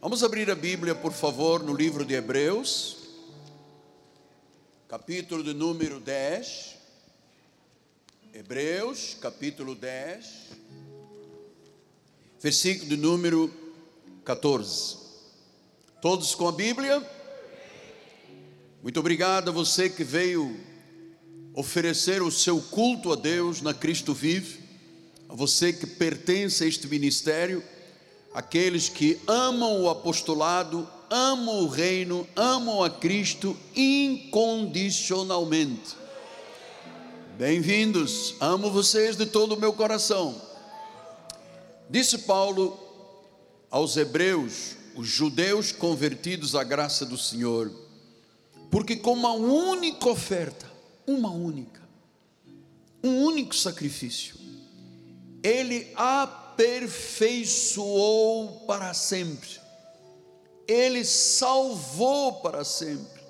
Vamos abrir a Bíblia, por favor, no livro de Hebreus, capítulo de número 10. Hebreus, capítulo 10, versículo de número 14. Todos com a Bíblia? Muito obrigado a você que veio oferecer o seu culto a Deus na Cristo Vive, a você que pertence a este ministério aqueles que amam o apostolado, amam o reino, amam a Cristo incondicionalmente. Bem-vindos, amo vocês de todo o meu coração. Disse Paulo aos Hebreus, os judeus convertidos à graça do Senhor, porque com uma única oferta, uma única, um único sacrifício, ele apresentou aperfeiçoou para sempre, Ele salvou para sempre,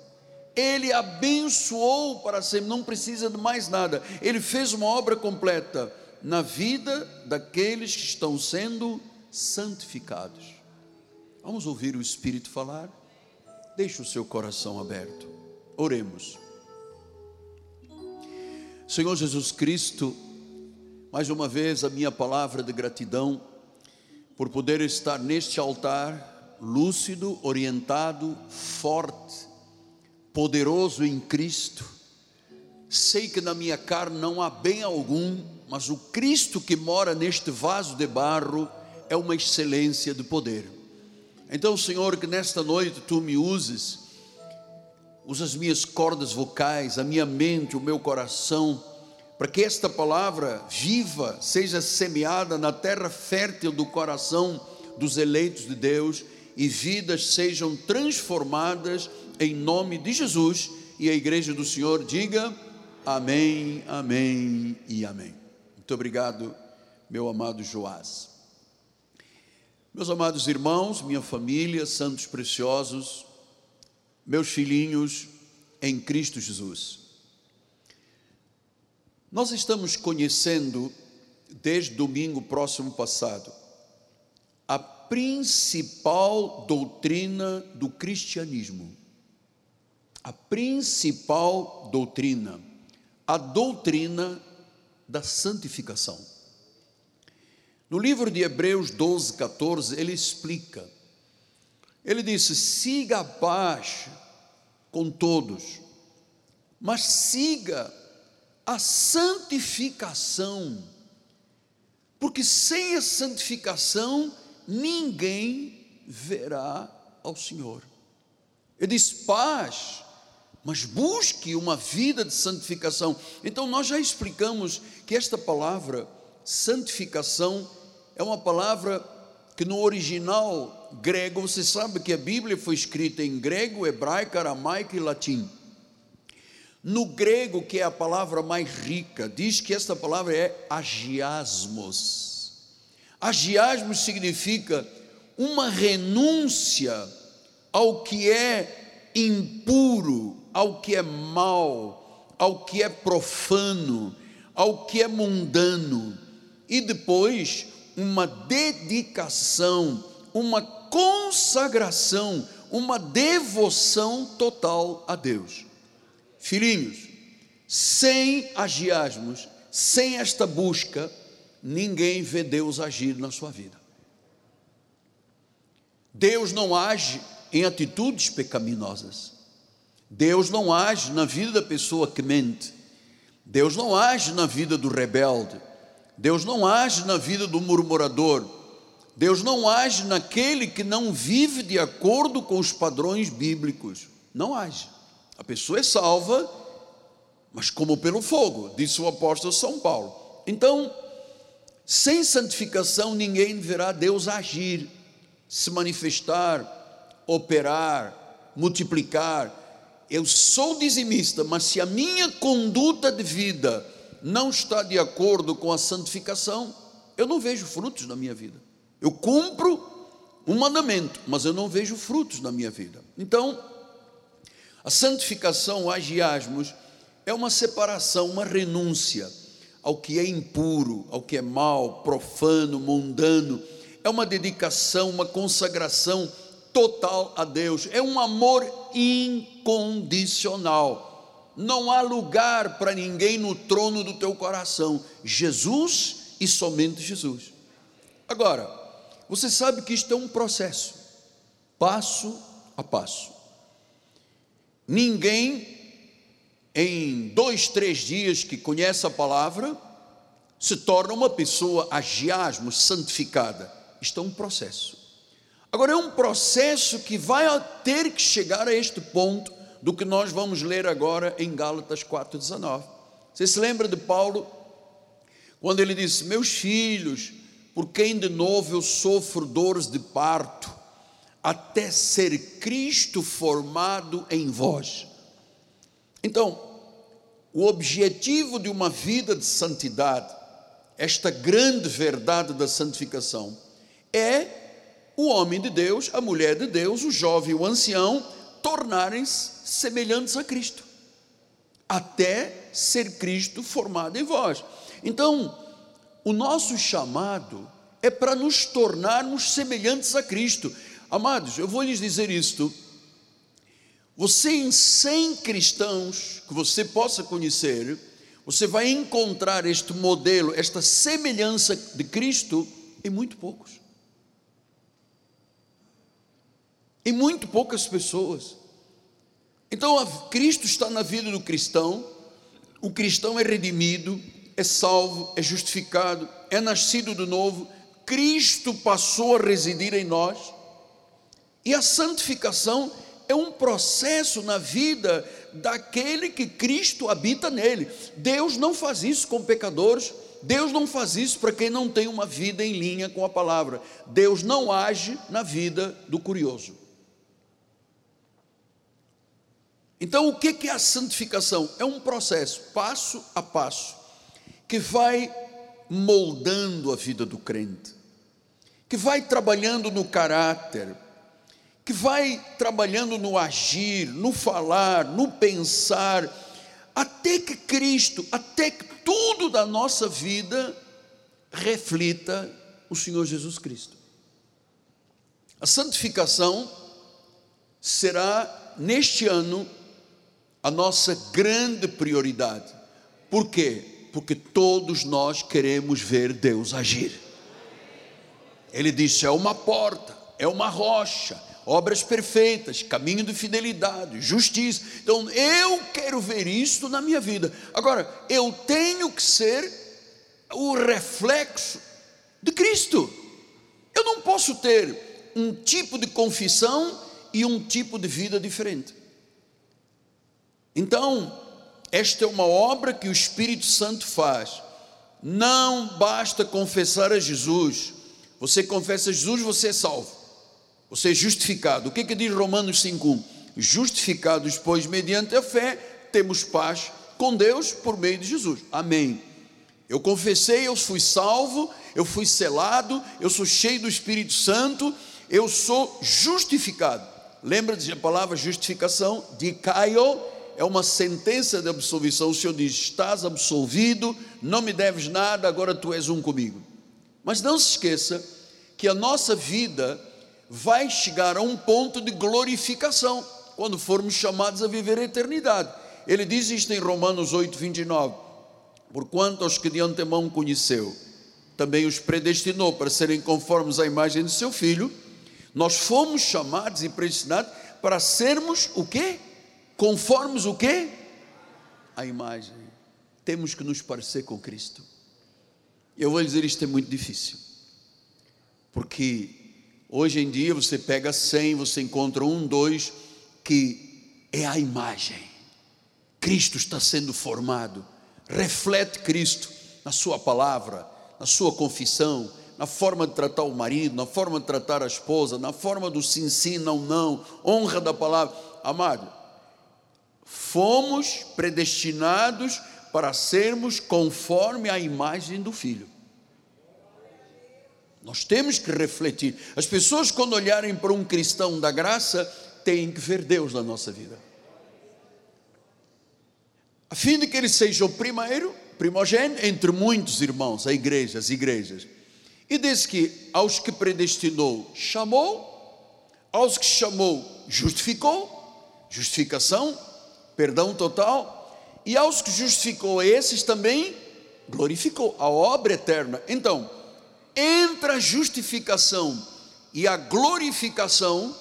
Ele abençoou para sempre, não precisa de mais nada, Ele fez uma obra completa na vida daqueles que estão sendo santificados. Vamos ouvir o Espírito falar? Deixe o seu coração aberto, oremos. Senhor Jesus Cristo, mais uma vez a minha palavra de gratidão por poder estar neste altar lúcido, orientado, forte, poderoso em Cristo. Sei que na minha carne não há bem algum, mas o Cristo que mora neste vaso de barro é uma excelência de poder. Então, Senhor, que nesta noite tu me uses, usa as minhas cordas vocais, a minha mente, o meu coração, para que esta palavra viva seja semeada na terra fértil do coração dos eleitos de Deus e vidas sejam transformadas em nome de Jesus. E a igreja do Senhor diga amém, amém e amém. Muito obrigado, meu amado Joás. Meus amados irmãos, minha família, santos preciosos, meus filhinhos em Cristo Jesus. Nós estamos conhecendo, desde domingo próximo passado, a principal doutrina do cristianismo. A principal doutrina, a doutrina da santificação. No livro de Hebreus 12, 14, ele explica. Ele disse: siga a paz com todos, mas siga a santificação, porque sem a santificação ninguém verá ao Senhor. Ele diz paz, mas busque uma vida de santificação. Então nós já explicamos que esta palavra santificação é uma palavra que no original grego, você sabe que a Bíblia foi escrita em grego, hebraico, aramaico e latim. No grego, que é a palavra mais rica, diz que esta palavra é agiasmos. Agiasmos significa uma renúncia ao que é impuro, ao que é mal, ao que é profano, ao que é mundano, e depois uma dedicação, uma consagração, uma devoção total a Deus. Filhinhos, sem agiasmos, sem esta busca, ninguém vê Deus agir na sua vida. Deus não age em atitudes pecaminosas. Deus não age na vida da pessoa que mente. Deus não age na vida do rebelde. Deus não age na vida do murmurador. Deus não age naquele que não vive de acordo com os padrões bíblicos. Não age. A pessoa é salva, mas como pelo fogo, disse o apóstolo São Paulo. Então, sem santificação, ninguém verá Deus agir, se manifestar, operar, multiplicar. Eu sou dizimista, mas se a minha conduta de vida não está de acordo com a santificação, eu não vejo frutos na minha vida. Eu cumpro um mandamento, mas eu não vejo frutos na minha vida. Então, a santificação, agiasmos, é uma separação, uma renúncia ao que é impuro, ao que é mal, profano, mundano. É uma dedicação, uma consagração total a Deus, é um amor incondicional. Não há lugar para ninguém no trono do teu coração. Jesus e somente Jesus. Agora, você sabe que isto é um processo, passo a passo. Ninguém, em dois, três dias que conhece a palavra, se torna uma pessoa agiasmo, santificada. Isto é um processo. Agora, é um processo que vai ter que chegar a este ponto do que nós vamos ler agora em Gálatas 4,19. Você se lembra de Paulo, quando ele disse: Meus filhos, por quem de novo eu sofro dores de parto, até ser Cristo formado em vós. Então, o objetivo de uma vida de santidade, esta grande verdade da santificação, é o homem de Deus, a mulher de Deus, o jovem, o ancião, tornarem-se semelhantes a Cristo, até ser Cristo formado em vós. Então, o nosso chamado é para nos tornarmos semelhantes a Cristo. Amados, eu vou lhes dizer isto. Você, em 100 cristãos que você possa conhecer, você vai encontrar este modelo, esta semelhança de Cristo em muito poucos. Em muito poucas pessoas. Então, Cristo está na vida do cristão, o cristão é redimido, é salvo, é justificado, é nascido de novo, Cristo passou a residir em nós, e a santificação é um processo na vida daquele que Cristo habita nele. Deus não faz isso com pecadores, Deus não faz isso para quem não tem uma vida em linha com a palavra. Deus não age na vida do curioso. Então, o que é a santificação? É um processo, passo a passo que vai moldando a vida do crente, que vai trabalhando no caráter, que vai trabalhando no agir, no falar, no pensar, até que Cristo, até que tudo da nossa vida reflita o Senhor Jesus Cristo. A santificação será neste ano a nossa grande prioridade. Por quê? porque todos nós queremos ver Deus agir. Ele disse: é uma porta, é uma rocha, obras perfeitas, caminho de fidelidade, justiça. Então eu quero ver isso na minha vida. Agora, eu tenho que ser o reflexo de Cristo. Eu não posso ter um tipo de confissão e um tipo de vida diferente. Então, esta é uma obra que o Espírito Santo faz. Não basta confessar a Jesus. Você confessa a Jesus, você é salvo. Você é justificado. O que, é que diz Romanos 5,1? Justificados, pois, mediante a fé, temos paz com Deus por meio de Jesus. Amém. Eu confessei, eu fui salvo, eu fui selado, eu sou cheio do Espírito Santo, eu sou justificado. Lembra-te a palavra justificação? De Caio é uma sentença de absolvição. O Senhor diz: Estás absolvido, não me deves nada, agora tu és um comigo. Mas não se esqueça que a nossa vida vai chegar a um ponto de glorificação quando formos chamados a viver a eternidade. Ele diz isto em Romanos 8, 29. Porquanto aos que de antemão conheceu, também os predestinou para serem conformes à imagem de seu filho, nós fomos chamados e predestinados para sermos o quê? Conformes o quê? A imagem. Temos que nos parecer com Cristo. Eu vou dizer isto é muito difícil. Porque hoje em dia você pega 100, você encontra um, dois que é a imagem. Cristo está sendo formado. Reflete Cristo na sua palavra, na sua confissão, na forma de tratar o marido, na forma de tratar a esposa, na forma do sim, sim, não, não, honra da palavra. Amado, fomos predestinados para sermos conforme a imagem do Filho. Nós temos que refletir. As pessoas, quando olharem para um cristão da graça, têm que ver Deus na nossa vida. A fim de que ele seja o primeiro, primogênito, entre muitos irmãos, a igreja, as igrejas. E diz que aos que predestinou, chamou, Aos que chamou, justificou, justificação, perdão total, e aos que justificou, esses também glorificou, a obra eterna. Então, entre a justificação e a glorificação,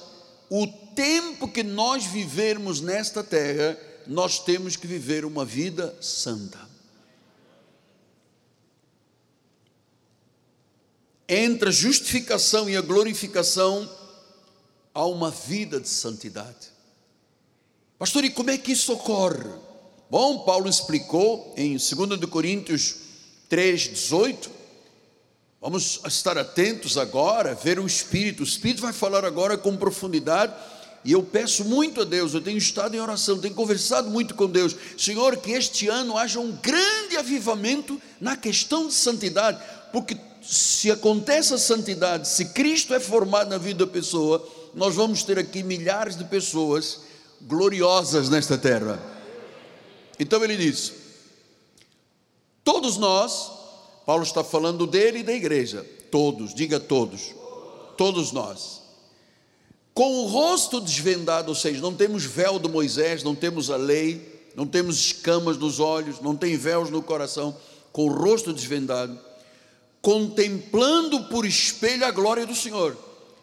o tempo que nós vivermos nesta terra, nós temos que viver uma vida santa. Entre a justificação e a glorificação, há uma vida de santidade. Pastor, e como é que isso ocorre? Bom, Paulo explicou em 2 Coríntios 3,18. Vamos estar atentos agora, ver o Espírito. O Espírito vai falar agora com profundidade. E eu peço muito a Deus, eu tenho estado em oração, tenho conversado muito com Deus. Senhor, que este ano haja um grande avivamento na questão de santidade, porque se acontece a santidade, se Cristo é formado na vida da pessoa, nós vamos ter aqui milhares de pessoas gloriosas nesta terra. Então ele diz: todos nós, Paulo está falando dele e da igreja, todos, diga todos, todos nós, com o rosto desvendado, ou seja, não temos véu de Moisés, não temos a lei, não temos escamas nos olhos, não tem véus no coração, com o rosto desvendado, contemplando por espelho a glória do Senhor.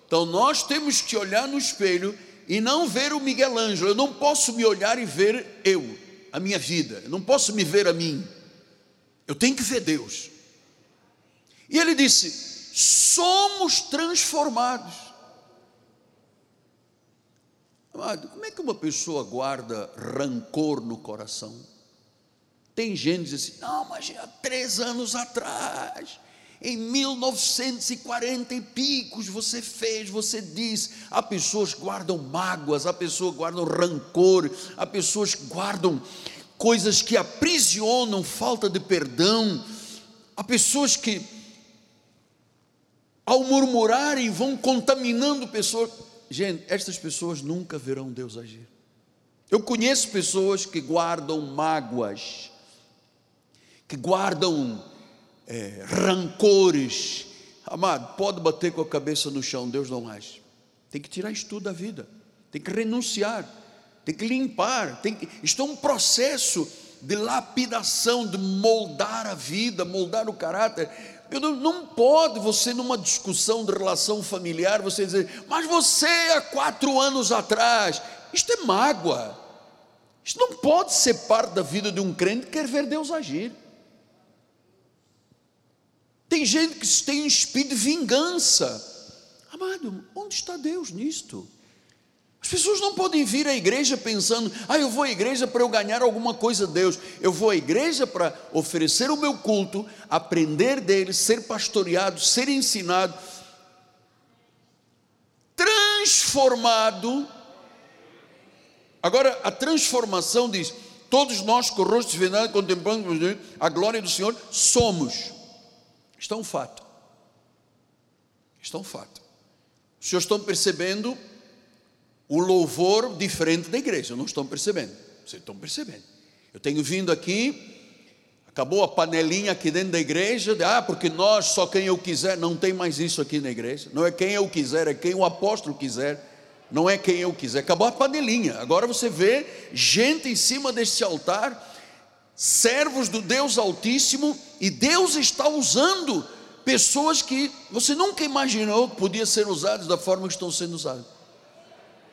Então nós temos que olhar no espelho e não ver o Miguel Ângelo. Eu não posso me olhar e ver eu a minha vida, eu não posso me ver a mim, eu tenho que ver Deus. E ele disse: somos transformados. Amado, como é que uma pessoa guarda rancor no coração? Tem gente que diz assim: não, mas há três anos atrás, em 1940 e picos você fez, você diz. Há pessoas que guardam mágoas, há pessoas que guardam rancor, há pessoas que guardam coisas que aprisionam falta de perdão. Há pessoas que, ao murmurarem, vão contaminando pessoas. Gente, estas pessoas nunca verão Deus agir. Eu conheço pessoas que guardam mágoas, que guardam é, rancores. Amado, pode bater com a cabeça no chão, Deus não age. Tem que tirar isso tudo da vida, tem que renunciar, tem que limpar. Tem que, isto é um processo de lapidação, de moldar a vida, moldar o caráter. Não, não, pode você, numa discussão de relação familiar, você dizer, mas você há quatro anos atrás, isto é mágoa. Isto não pode ser parte da vida de um crente que quer ver Deus agir. Tem gente que tem um espírito de vingança. Amado, onde está Deus nisto? As pessoas não podem vir à igreja pensando, ah, eu vou à igreja para eu ganhar alguma coisa de Deus. Eu vou à igreja para oferecer o meu culto, aprender dele, ser pastoreado, ser ensinado, transformado. Agora, a transformação diz: todos nós com o rosto desvendado, contemplando a glória do Senhor, somos isto é um fato. Isto é um fato. Os senhores estão percebendo o louvor diferente da igreja, não estão percebendo? Vocês estão percebendo. Eu tenho vindo aqui, acabou a panelinha aqui dentro da igreja, de, ah, porque nós, só quem eu quiser, não tem mais isso aqui na igreja, não é quem eu quiser, é quem o apóstolo quiser, não é quem eu quiser, acabou a panelinha, agora você vê gente em cima deste altar, servos do Deus Altíssimo, e Deus está usando pessoas que você nunca imaginou que podiam ser usadas da forma que estão sendo usadas.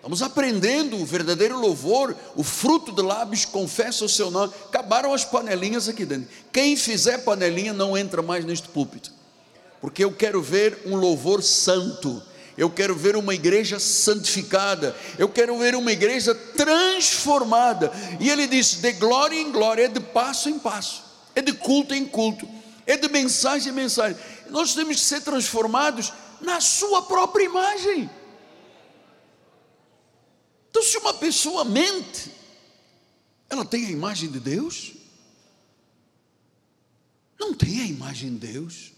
Estamos aprendendo o verdadeiro louvor, o fruto de lábios confessa o seu nome. Acabaram as panelinhas aqui dentro. Quem fizer panelinha não entra mais neste púlpito, porque eu quero ver um louvor santo eu quero ver uma igreja santificada, eu quero ver uma igreja transformada. E ele disse: de glória em glória, é de passo em passo, é de culto em culto, é de mensagem em mensagem. Nós temos que ser transformados na sua própria imagem. Então, se uma pessoa mente, ela tem a imagem de Deus? Não tem a imagem de Deus.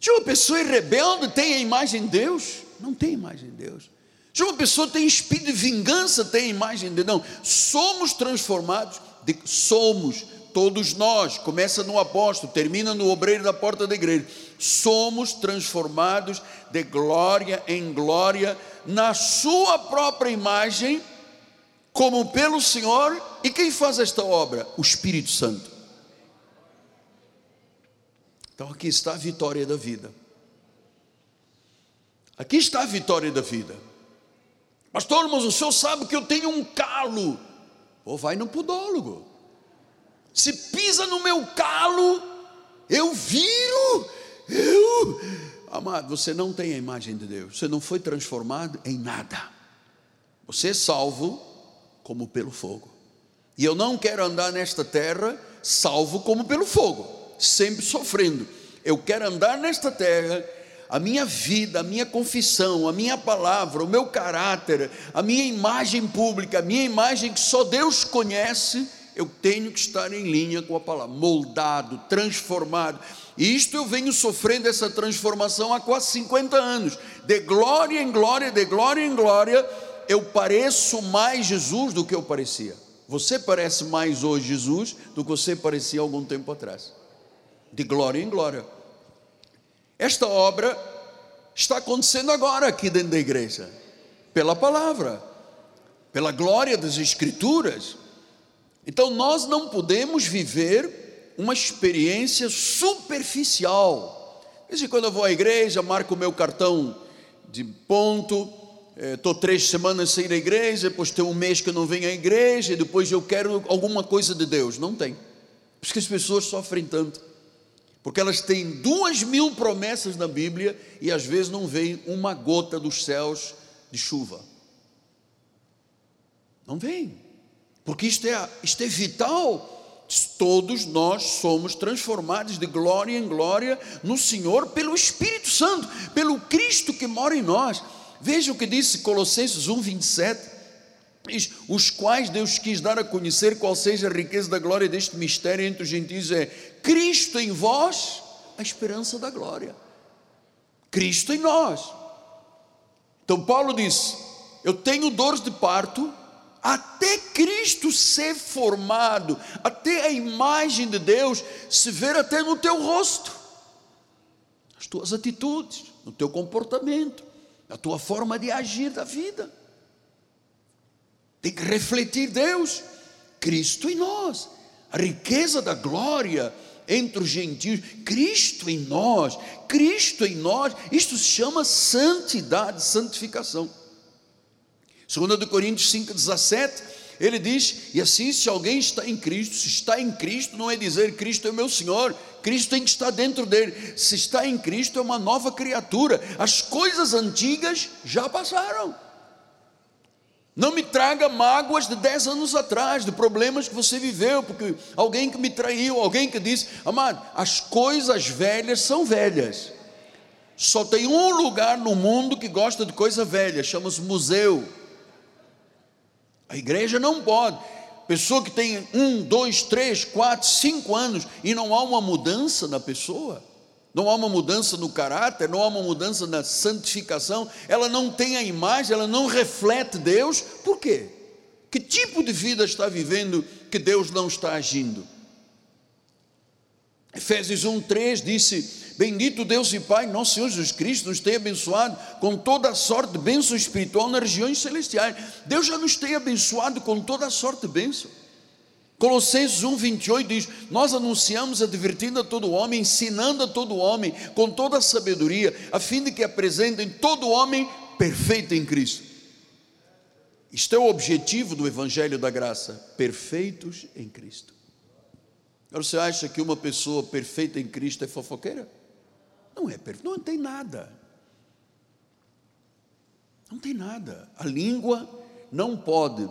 Se uma pessoa é rebelde, tem a imagem de Deus? Não tem a imagem de Deus. Se uma pessoa tem espírito de vingança, tem a imagem de Deus? Não. Somos transformados, de, somos, todos nós, começa no apóstolo, termina no obreiro da porta da igreja. Somos transformados de glória em glória na Sua própria imagem, como pelo Senhor. E quem faz esta obra? O Espírito Santo. Então aqui está a vitória da vida. Aqui está a vitória da vida. Pastor, mas o senhor sabe que eu tenho um calo. Ou vai no podólogo. Se pisa no meu calo, eu viro, eu. Amado, você não tem a imagem de Deus, você não foi transformado em nada. Você é salvo como pelo fogo. E eu não quero andar nesta terra salvo como pelo fogo, sempre sofrendo. Eu quero andar nesta terra a minha vida, a minha confissão, a minha palavra, o meu caráter, a minha imagem pública, a minha imagem que só Deus conhece, eu tenho que estar em linha com a palavra, moldado, transformado. E isto eu venho sofrendo essa transformação há quase 50 anos, de glória em glória, de glória em glória, eu pareço mais Jesus do que eu parecia. Você parece mais hoje Jesus do que você parecia algum tempo atrás. De glória em glória. Esta obra está acontecendo agora aqui dentro da igreja, pela palavra, pela glória das Escrituras. Então nós não podemos viver uma experiência superficial. Desde quando eu vou à igreja, marco o meu cartão de ponto, estou é, três semanas sem ir à igreja, depois tem um mês que eu não venho à igreja, e depois eu quero alguma coisa de Deus. Não tem. Por isso que as pessoas sofrem tanto porque elas têm duas mil promessas na Bíblia e às vezes não vem uma gota dos céus de chuva. Não vem, porque isto é, isto é vital. Todos nós somos transformados de glória em glória no Senhor pelo Espírito Santo, pelo Cristo que mora em nós. Veja o que disse Colossenses 1, 27 os quais Deus quis dar a conhecer qual seja a riqueza da glória deste mistério entre os gentios é Cristo em vós, a esperança da glória. Cristo em nós. Então Paulo disse: Eu tenho dores de parto até Cristo ser formado, até a imagem de Deus se ver até no teu rosto, nas tuas atitudes, no teu comportamento, na tua forma de agir da vida. Tem que refletir Deus, Cristo em nós, a riqueza da glória entre os gentios, Cristo em nós, Cristo em nós, isto se chama santidade, santificação. 2 Coríntios 5,17, ele diz: E assim, se alguém está em Cristo, se está em Cristo, não é dizer Cristo é meu Senhor, Cristo tem que estar dentro dele. Se está em Cristo, é uma nova criatura, as coisas antigas já passaram. Não me traga mágoas de 10 anos atrás, de problemas que você viveu, porque alguém que me traiu, alguém que disse, amado, as coisas velhas são velhas. Só tem um lugar no mundo que gosta de coisa velha, chama-se museu. A igreja não pode. Pessoa que tem um, dois, três, quatro, cinco anos e não há uma mudança na pessoa não há uma mudança no caráter, não há uma mudança na santificação, ela não tem a imagem, ela não reflete Deus, por quê? Que tipo de vida está vivendo que Deus não está agindo? Efésios 1,3 disse: Bendito Deus e Pai, nosso Senhor Jesus Cristo, nos tem abençoado com toda a sorte de bênção espiritual nas regiões celestiais. Deus já nos tem abençoado com toda a sorte de bênção. Colossenses 1, 28 diz: Nós anunciamos advertindo a todo homem, ensinando a todo homem, com toda a sabedoria, a fim de que apresentem todo homem perfeito em Cristo. Isto é o objetivo do Evangelho da Graça: perfeitos em Cristo. Agora você acha que uma pessoa perfeita em Cristo é fofoqueira? Não é perfeita, não tem nada. Não tem nada. A língua não pode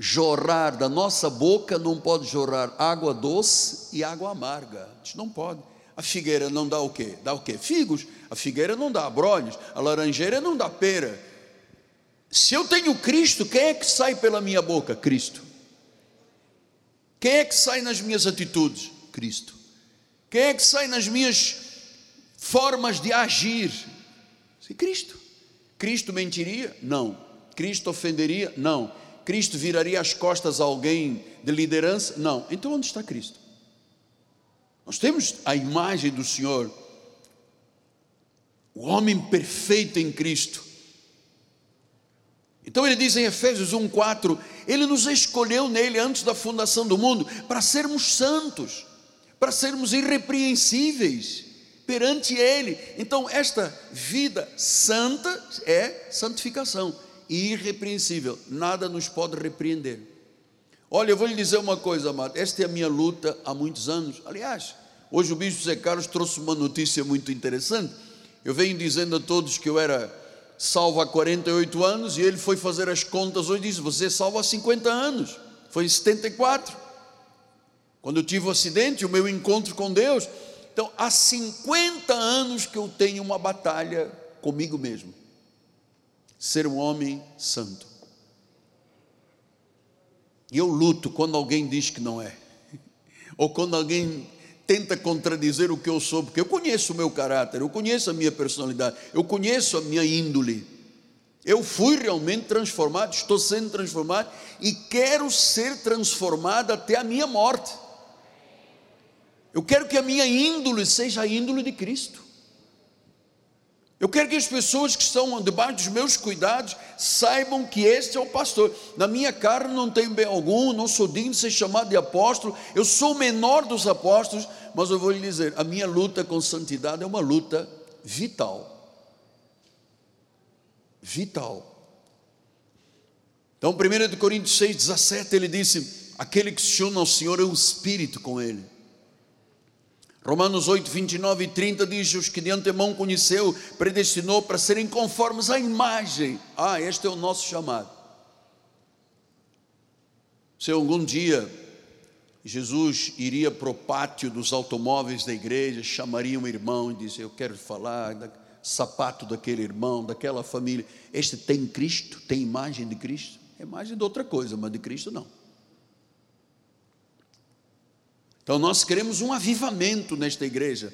jorrar da nossa boca não pode jorrar água doce e água amarga. A gente não pode. A figueira não dá o quê? Dá o quê? Figos. A figueira não dá brolhos. A laranjeira não dá pera. Se eu tenho Cristo, quem é que sai pela minha boca? Cristo. Quem é que sai nas minhas atitudes? Cristo. Quem é que sai nas minhas formas de agir? Cristo. Cristo mentiria? Não. Cristo ofenderia? Não. Cristo viraria as costas a alguém de liderança? Não. Então onde está Cristo? Nós temos a imagem do Senhor o homem perfeito em Cristo. Então ele diz em Efésios 1:4, ele nos escolheu nele antes da fundação do mundo para sermos santos, para sermos irrepreensíveis perante ele. Então esta vida santa é santificação e irrepreensível, nada nos pode repreender. Olha, eu vou lhe dizer uma coisa, amado, esta é a minha luta há muitos anos. Aliás, hoje o bispo Zé Carlos trouxe uma notícia muito interessante. Eu venho dizendo a todos que eu era salvo há 48 anos e ele foi fazer as contas hoje e disse: Você é salvo há 50 anos. Foi em 74. Quando eu tive o acidente, o meu encontro com Deus. Então, há 50 anos que eu tenho uma batalha comigo mesmo. Ser um homem santo. E eu luto quando alguém diz que não é. Ou quando alguém tenta contradizer o que eu sou, porque eu conheço o meu caráter, eu conheço a minha personalidade, eu conheço a minha índole. Eu fui realmente transformado, estou sendo transformado e quero ser transformado até a minha morte. Eu quero que a minha índole seja a índole de Cristo. Eu quero que as pessoas que estão debaixo dos meus cuidados saibam que este é o pastor. Na minha carne não tenho bem algum, não sou digno de ser chamado de apóstolo, eu sou o menor dos apóstolos, mas eu vou lhe dizer: a minha luta com santidade é uma luta vital. Vital. Então, 1 Coríntios 6, 17, ele disse: Aquele que se chama ao Senhor é o Espírito com ele. Romanos 8, 29 e 30 diz: Os que de antemão conheceu, predestinou para serem conformes à imagem. Ah, este é o nosso chamado. Se algum dia Jesus iria para o pátio dos automóveis da igreja, chamaria um irmão e dizia: Eu quero falar do sapato daquele irmão, daquela família. Este tem Cristo? Tem imagem de Cristo? É imagem de outra coisa, mas de Cristo não. Então nós queremos um avivamento nesta igreja.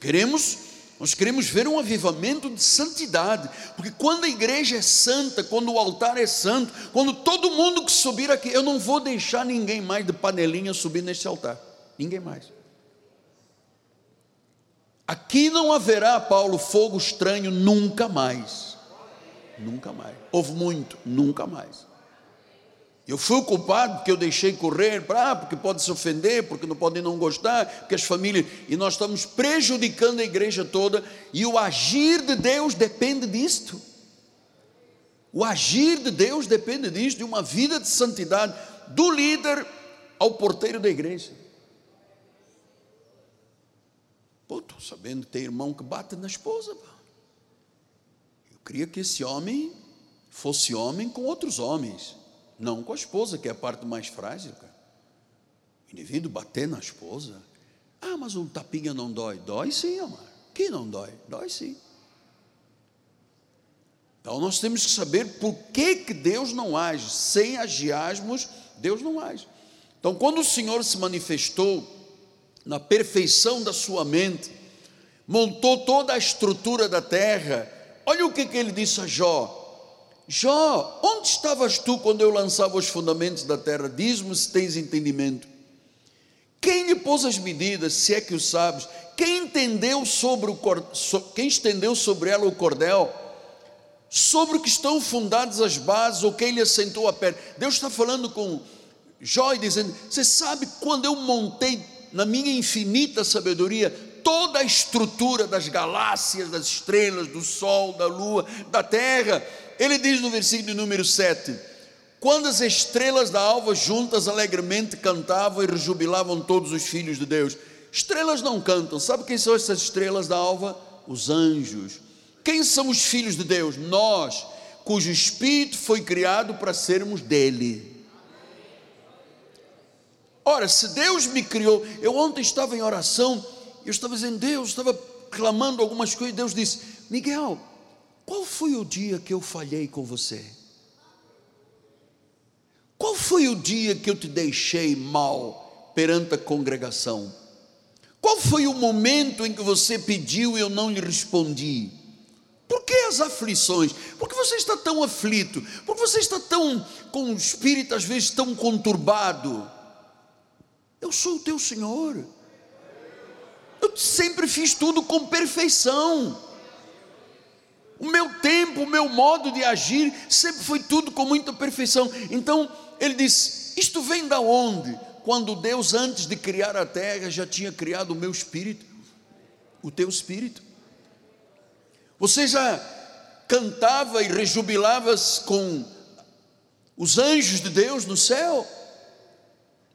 Queremos, nós queremos ver um avivamento de santidade, porque quando a igreja é santa, quando o altar é santo, quando todo mundo que subir aqui, eu não vou deixar ninguém mais de panelinha subir neste altar. Ninguém mais. Aqui não haverá, Paulo, fogo estranho nunca mais. Nunca mais. Houve muito, nunca mais. Eu fui o culpado porque eu deixei correr, ah, porque pode se ofender, porque não podem não gostar, porque as famílias. E nós estamos prejudicando a igreja toda, e o agir de Deus depende disto. O agir de Deus depende disto, de uma vida de santidade, do líder ao porteiro da igreja. Pô, estou sabendo que tem irmão que bate na esposa. Pô. Eu queria que esse homem fosse homem com outros homens não com a esposa, que é a parte mais frágil, cara. O indivíduo bater na esposa. Ah, mas um tapinha não dói. Dói sim, amor. Que não dói? Dói sim. Então nós temos que saber por que, que Deus não age. Sem agiasmos, Deus não age. Então, quando o Senhor se manifestou na perfeição da sua mente, montou toda a estrutura da terra, olha o que, que ele disse a Jó: Jó, onde estavas tu quando eu lançava os fundamentos da terra? Diz-me se tens entendimento. Quem lhe pôs as medidas, se é que o sabes? Quem entendeu sobre o quem estendeu sobre ela o cordel? Sobre o que estão fundadas as bases, ou quem lhe assentou a pedra? Deus está falando com Jó e dizendo: Você sabe quando eu montei na minha infinita sabedoria toda a estrutura das galáxias, das estrelas, do sol, da lua, da terra? Ele diz no versículo número 7: Quando as estrelas da alva juntas alegremente cantavam e rejubilavam todos os filhos de Deus. Estrelas não cantam, sabe quem são essas estrelas da alva? Os anjos. Quem são os filhos de Deus? Nós, cujo espírito foi criado para sermos dele. Ora, se Deus me criou, eu ontem estava em oração, eu estava dizendo, Deus, estava clamando algumas coisas, Deus disse, Miguel, qual foi o dia que eu falhei com você? Qual foi o dia que eu te deixei mal perante a congregação? Qual foi o momento em que você pediu e eu não lhe respondi? Por que as aflições? Por que você está tão aflito? Por que você está tão com o espírito às vezes tão conturbado? Eu sou o teu Senhor. Eu sempre fiz tudo com perfeição. O meu tempo, o meu modo de agir sempre foi tudo com muita perfeição. Então ele diz: Isto vem da onde? Quando Deus, antes de criar a terra, já tinha criado o meu espírito, o teu espírito. Você já cantava e rejubilavas com os anjos de Deus no céu?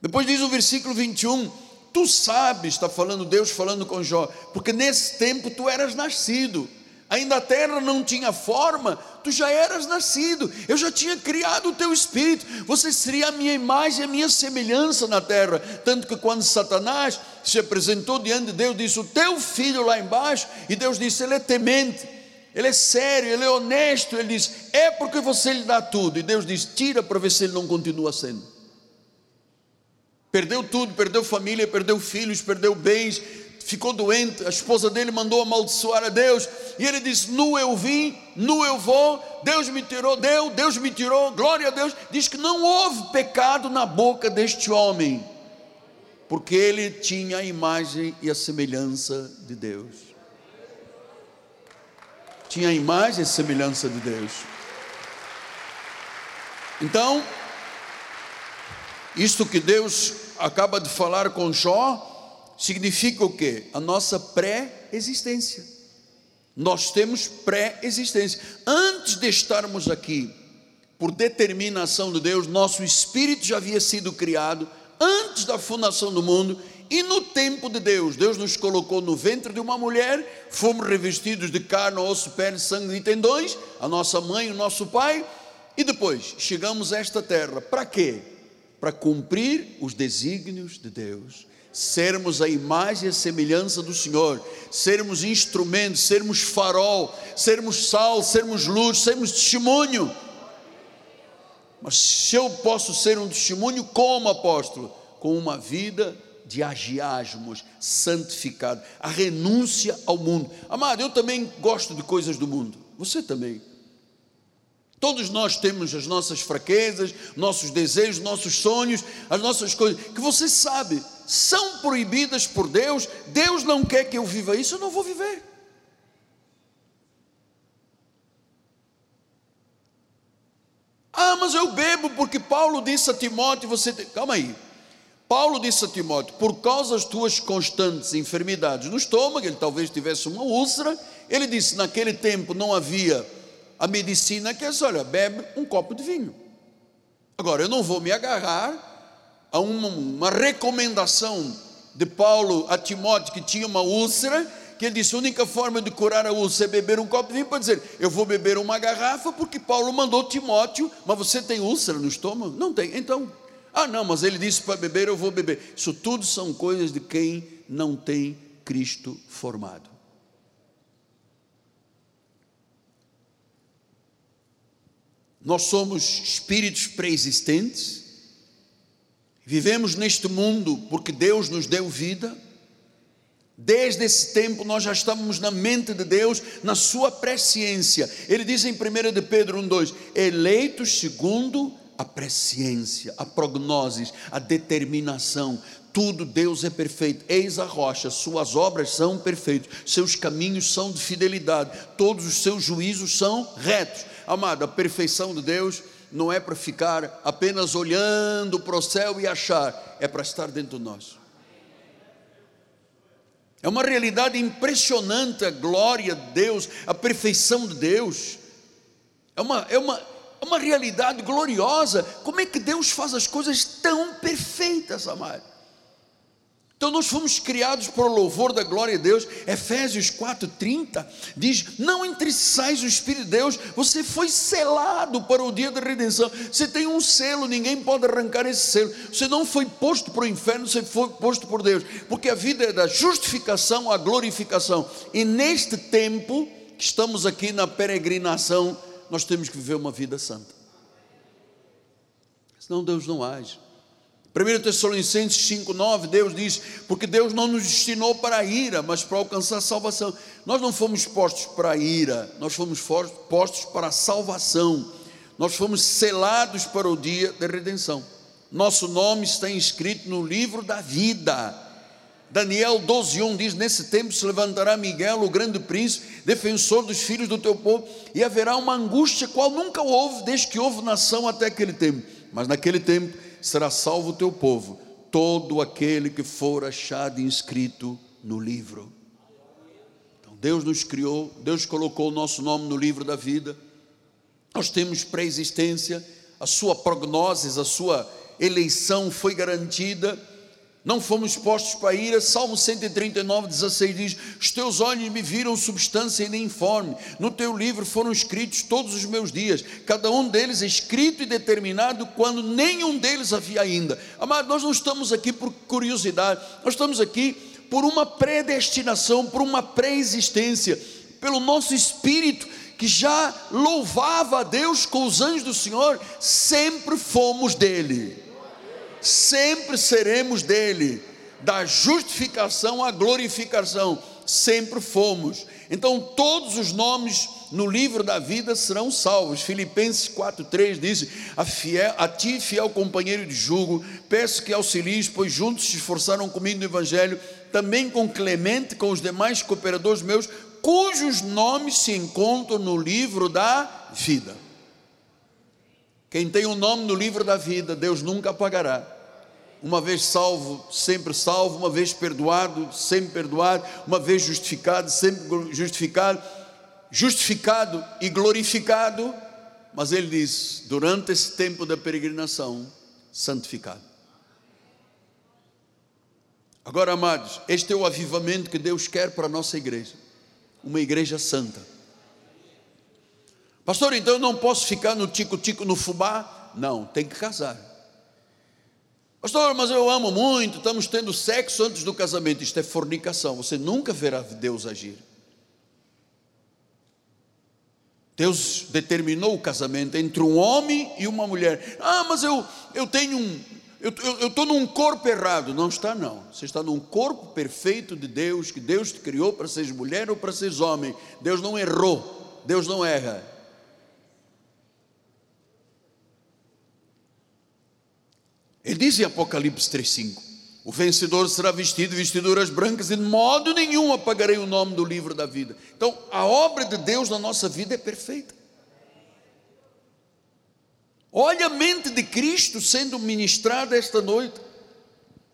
Depois diz o versículo 21, tu sabes, está falando Deus falando com Jó, porque nesse tempo tu eras nascido, ainda a terra não tinha forma, tu já eras nascido, eu já tinha criado o teu espírito, você seria a minha imagem, a minha semelhança na terra. Tanto que quando Satanás se apresentou diante de Deus, disse: O teu filho lá embaixo, e Deus disse: Ele é temente, ele é sério, ele é honesto. Ele diz: É porque você lhe dá tudo, e Deus diz: Tira para ver se ele não continua sendo. Perdeu tudo, perdeu família, perdeu filhos, perdeu bens, ficou doente. A esposa dele mandou amaldiçoar a Deus. E ele disse: Nu eu vim, nu eu vou. Deus me tirou, deu, Deus me tirou. Glória a Deus. Diz que não houve pecado na boca deste homem, porque ele tinha a imagem e a semelhança de Deus. Tinha a imagem e a semelhança de Deus. Então, isto que Deus acaba de falar com Jó significa o quê? A nossa pré-existência. Nós temos pré-existência. Antes de estarmos aqui, por determinação de Deus, nosso espírito já havia sido criado antes da fundação do mundo e no tempo de Deus. Deus nos colocou no ventre de uma mulher, fomos revestidos de carne, osso, pele, sangue e tendões, a nossa mãe, o nosso pai, e depois chegamos a esta terra. Para quê? para cumprir os desígnios de Deus, sermos a imagem e a semelhança do Senhor, sermos instrumentos, sermos farol, sermos sal, sermos luz, sermos testemunho. Mas se eu posso ser um testemunho como apóstolo, com uma vida de agiasmos, santificado, a renúncia ao mundo. Amado, eu também gosto de coisas do mundo, você também. Todos nós temos as nossas fraquezas, nossos desejos, nossos sonhos, as nossas coisas, que você sabe, são proibidas por Deus. Deus não quer que eu viva isso, eu não vou viver. Ah, mas eu bebo porque Paulo disse a Timóteo, você tem... calma aí. Paulo disse a Timóteo, por causa das tuas constantes enfermidades no estômago, ele talvez tivesse uma úlcera, ele disse, naquele tempo não havia a medicina que é olha, bebe um copo de vinho. Agora, eu não vou me agarrar a uma, uma recomendação de Paulo a Timóteo que tinha uma úlcera, que ele disse: a única forma de curar a úlcera é beber um copo de vinho, para dizer, eu vou beber uma garrafa, porque Paulo mandou Timóteo, mas você tem úlcera no estômago? Não tem, então. Ah, não, mas ele disse para beber, eu vou beber. Isso tudo são coisas de quem não tem Cristo formado. Nós somos espíritos pré-existentes, vivemos neste mundo porque Deus nos deu vida. Desde esse tempo nós já estamos na mente de Deus, na sua presciência. Ele diz em 1 de Pedro 1,2: eleitos segundo a presciência, a prognoses, a determinação. Tudo Deus é perfeito. Eis a rocha, suas obras são perfeitas, seus caminhos são de fidelidade, todos os seus juízos são retos. Amado, a perfeição de Deus não é para ficar apenas olhando para o céu e achar, é para estar dentro de nós. É uma realidade impressionante a glória de Deus, a perfeição de Deus. É uma, é uma, é uma realidade gloriosa. Como é que Deus faz as coisas tão perfeitas, amado? Então nós fomos criados para o louvor da glória de Deus. Efésios 4:30 diz: "Não entristeçais o espírito de Deus, você foi selado para o dia da redenção. Você tem um selo, ninguém pode arrancar esse selo. Você não foi posto para o inferno, você foi posto por Deus, porque a vida é da justificação à glorificação. E neste tempo que estamos aqui na peregrinação, nós temos que viver uma vida santa. Senão Deus não age. 1 Tessalonicenses 5,9, Deus diz: Porque Deus não nos destinou para a ira, mas para alcançar a salvação. Nós não fomos postos para a ira, nós fomos postos para a salvação. Nós fomos selados para o dia da redenção. Nosso nome está inscrito no livro da vida. Daniel 12:1 diz: Nesse tempo se levantará Miguel, o grande príncipe, defensor dos filhos do teu povo, e haverá uma angústia qual nunca houve desde que houve nação até aquele tempo. Mas naquele tempo será salvo o teu povo, todo aquele que for achado inscrito no livro. Então Deus nos criou, Deus colocou o nosso nome no livro da vida. Nós temos pré-existência, a sua prognose, a sua eleição foi garantida não fomos postos para a ira. Salmo 139, 16 diz: Os teus olhos me viram substância ainda informe. No teu livro foram escritos todos os meus dias, cada um deles escrito e determinado quando nenhum deles havia ainda. Amado, nós não estamos aqui por curiosidade, nós estamos aqui por uma predestinação, por uma pré-existência, pelo nosso espírito que já louvava a Deus com os anjos do Senhor, sempre fomos dele sempre seremos dele, da justificação à glorificação, sempre fomos. Então, todos os nomes no livro da vida serão salvos. Filipenses 4,3 diz: a, fiel, a ti, fiel companheiro de jugo, peço que auxilies, pois juntos se esforçaram comigo no Evangelho, também com Clemente, com os demais cooperadores meus, cujos nomes se encontram no livro da vida. Quem tem o um nome no livro da vida, Deus nunca apagará. Uma vez salvo, sempre salvo, uma vez perdoado, sempre perdoado, uma vez justificado, sempre justificado, justificado e glorificado. Mas ele diz: durante esse tempo da peregrinação, santificado. Agora, amados, este é o avivamento que Deus quer para a nossa igreja, uma igreja santa. Pastor, então eu não posso ficar no tico-tico, no fubá? Não, tem que casar. Pastor, mas eu amo muito, estamos tendo sexo antes do casamento. Isto é fornicação, você nunca verá Deus agir. Deus determinou o casamento entre um homem e uma mulher. Ah, mas eu, eu tenho um. Eu estou num corpo errado. Não está, não. Você está num corpo perfeito de Deus, que Deus te criou para seres mulher ou para seres homem. Deus não errou. Deus não erra. Ele diz em Apocalipse 3,5: O vencedor será vestido de vestiduras brancas, e de modo nenhum apagarei o nome do livro da vida. Então, a obra de Deus na nossa vida é perfeita. Olha a mente de Cristo sendo ministrada esta noite.